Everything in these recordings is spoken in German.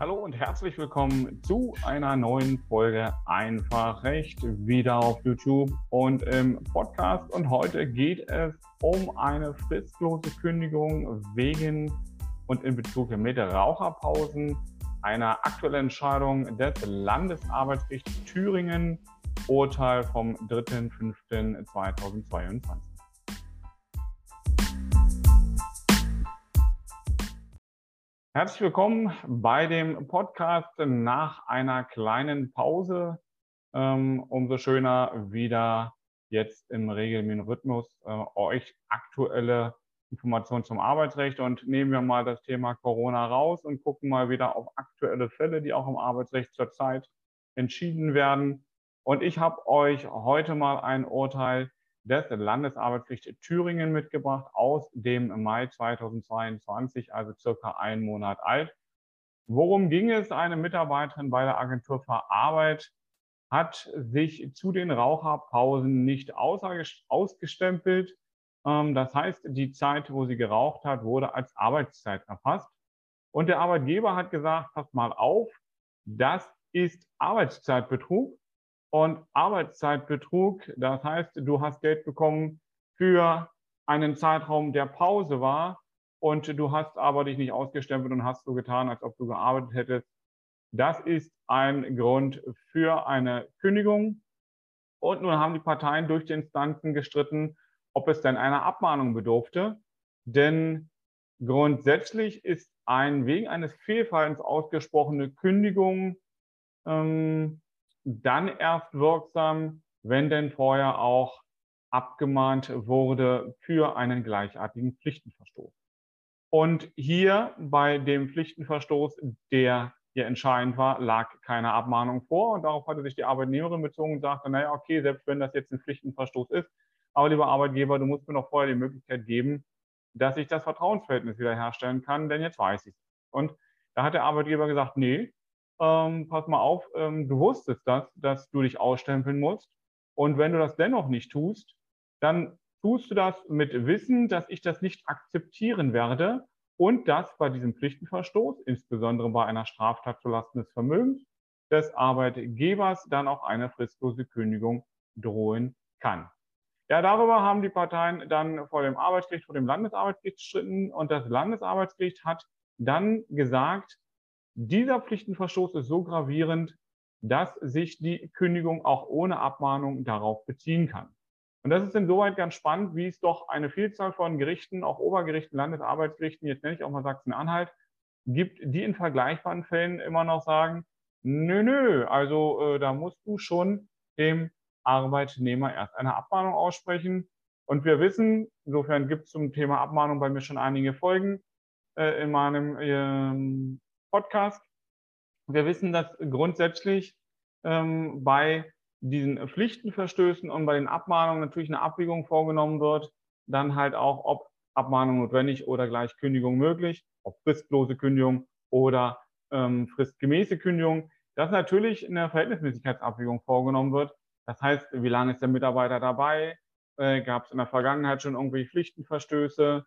Hallo und herzlich willkommen zu einer neuen Folge Einfach Recht wieder auf YouTube und im Podcast. Und heute geht es um eine fristlose Kündigung wegen und in Bezug mit Raucherpausen, einer aktuellen Entscheidung des Landesarbeitsgerichts Thüringen, Urteil vom 3.5.2022. Herzlich willkommen bei dem Podcast nach einer kleinen Pause. Ähm, umso schöner wieder jetzt im regelmäßigen Rhythmus äh, euch aktuelle Informationen zum Arbeitsrecht und nehmen wir mal das Thema Corona raus und gucken mal wieder auf aktuelle Fälle, die auch im Arbeitsrecht zurzeit entschieden werden. Und ich habe euch heute mal ein Urteil des Landesarbeitsgerichts Thüringen mitgebracht aus dem Mai 2022, also circa einen Monat alt. Worum ging es? Eine Mitarbeiterin bei der Agentur für Arbeit hat sich zu den Raucherpausen nicht ausgestempelt. Ähm, das heißt, die Zeit, wo sie geraucht hat, wurde als Arbeitszeit erfasst. Und der Arbeitgeber hat gesagt, passt mal auf, das ist Arbeitszeitbetrug und Arbeitszeitbetrug. Das heißt, du hast Geld bekommen für einen Zeitraum, der Pause war und du hast aber dich nicht ausgestempelt und hast so getan, als ob du gearbeitet hättest. Das ist ein Grund für eine Kündigung. Und nun haben die Parteien durch die Instanzen gestritten, ob es denn einer Abmahnung bedurfte. Denn grundsätzlich ist ein wegen eines Fehlfallens ausgesprochene Kündigung ähm, dann erst wirksam, wenn denn vorher auch abgemahnt wurde für einen gleichartigen Pflichtenverstoß. Und hier bei dem Pflichtenverstoß, der hier entscheidend war, lag keine Abmahnung vor. Und darauf hatte sich die Arbeitnehmerin bezogen und sagte, naja, okay, selbst wenn das jetzt ein Pflichtenverstoß ist, aber lieber Arbeitgeber, du musst mir noch vorher die Möglichkeit geben, dass ich das Vertrauensverhältnis wiederherstellen kann, denn jetzt weiß ich es. Und da hat der Arbeitgeber gesagt, nee, ähm, pass mal auf, ähm, du wusstest das, dass du dich ausstempeln musst. Und wenn du das dennoch nicht tust, dann tust du das mit Wissen, dass ich das nicht akzeptieren werde und dass bei diesem Pflichtenverstoß, insbesondere bei einer Straftat zulasten des Vermögens des Arbeitgebers, dann auch eine fristlose Kündigung drohen kann. Ja, darüber haben die Parteien dann vor dem Arbeitsgericht, vor dem Landesarbeitsgericht gestritten und das Landesarbeitsgericht hat dann gesagt, dieser Pflichtenverstoß ist so gravierend, dass sich die Kündigung auch ohne Abmahnung darauf beziehen kann. Und das ist insoweit ganz spannend, wie es doch eine Vielzahl von Gerichten, auch Obergerichten, Landesarbeitsgerichten, jetzt nenne ich auch mal Sachsen-Anhalt, gibt, die in vergleichbaren Fällen immer noch sagen, nö, nö, also äh, da musst du schon dem Arbeitnehmer erst eine Abmahnung aussprechen. Und wir wissen, insofern gibt es zum Thema Abmahnung bei mir schon einige Folgen äh, in meinem ähm, Podcast. Wir wissen, dass grundsätzlich ähm, bei diesen Pflichtenverstößen und bei den Abmahnungen natürlich eine Abwägung vorgenommen wird, dann halt auch, ob Abmahnung notwendig oder gleich Kündigung möglich, ob fristlose Kündigung oder ähm, fristgemäße Kündigung, dass natürlich eine Verhältnismäßigkeitsabwägung vorgenommen wird. Das heißt, wie lange ist der Mitarbeiter dabei? Äh, Gab es in der Vergangenheit schon irgendwelche Pflichtenverstöße?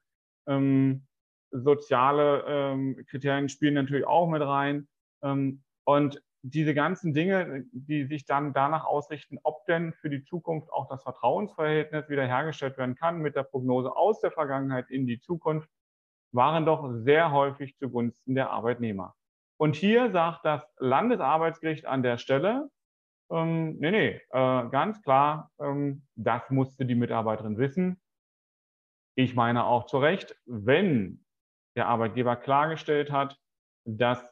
Ähm, soziale ähm, Kriterien spielen natürlich auch mit rein. Ähm, und diese ganzen Dinge, die sich dann danach ausrichten, ob denn für die Zukunft auch das Vertrauensverhältnis wiederhergestellt werden kann mit der Prognose aus der Vergangenheit in die Zukunft, waren doch sehr häufig zugunsten der Arbeitnehmer. Und hier sagt das Landesarbeitsgericht an der Stelle, ähm, nee, nee, äh, ganz klar, ähm, das musste die Mitarbeiterin wissen. Ich meine auch zu Recht, wenn der Arbeitgeber klargestellt hat, dass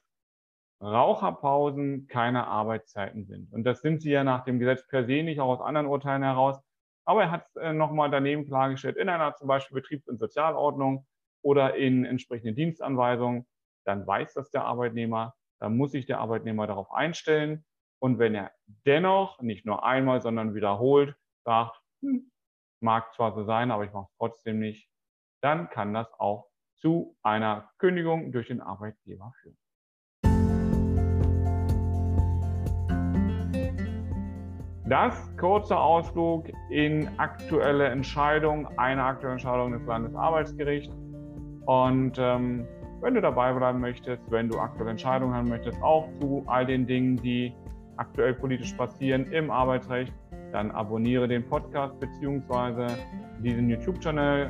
Raucherpausen keine Arbeitszeiten sind. Und das sind sie ja nach dem Gesetz per se nicht, auch aus anderen Urteilen heraus. Aber er hat es äh, nochmal daneben klargestellt in einer zum Beispiel Betriebs- und Sozialordnung oder in entsprechenden Dienstanweisungen. Dann weiß das der Arbeitnehmer, dann muss sich der Arbeitnehmer darauf einstellen. Und wenn er dennoch nicht nur einmal, sondern wiederholt sagt, hm, mag zwar so sein, aber ich mache es trotzdem nicht, dann kann das auch zu einer Kündigung durch den Arbeitgeber führen. Das kurze Ausflug in aktuelle Entscheidungen, eine aktuelle Entscheidung des Landesarbeitsgerichts. Und ähm, wenn du dabei bleiben möchtest, wenn du aktuelle Entscheidungen haben möchtest, auch zu all den Dingen, die aktuell politisch passieren im Arbeitsrecht, dann abonniere den Podcast bzw. diesen YouTube-Channel.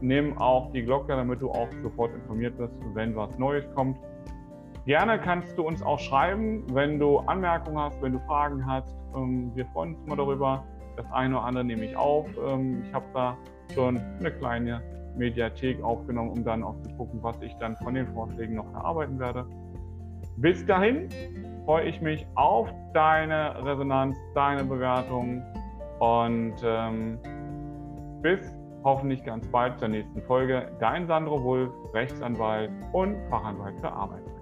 Nimm auch die Glocke, damit du auch sofort informiert wirst, wenn was Neues kommt. Gerne kannst du uns auch schreiben, wenn du Anmerkungen hast, wenn du Fragen hast. Ähm, wir freuen uns immer darüber. Das eine oder andere nehme ich auf. Ähm, ich habe da schon eine kleine Mediathek aufgenommen, um dann auch zu gucken, was ich dann von den Vorschlägen noch erarbeiten werde. Bis dahin freue ich mich auf deine Resonanz, deine Bewertung und ähm, bis hoffentlich ganz bald zur nächsten Folge. Dein Sandro Wulf, Rechtsanwalt und Fachanwalt für Arbeit.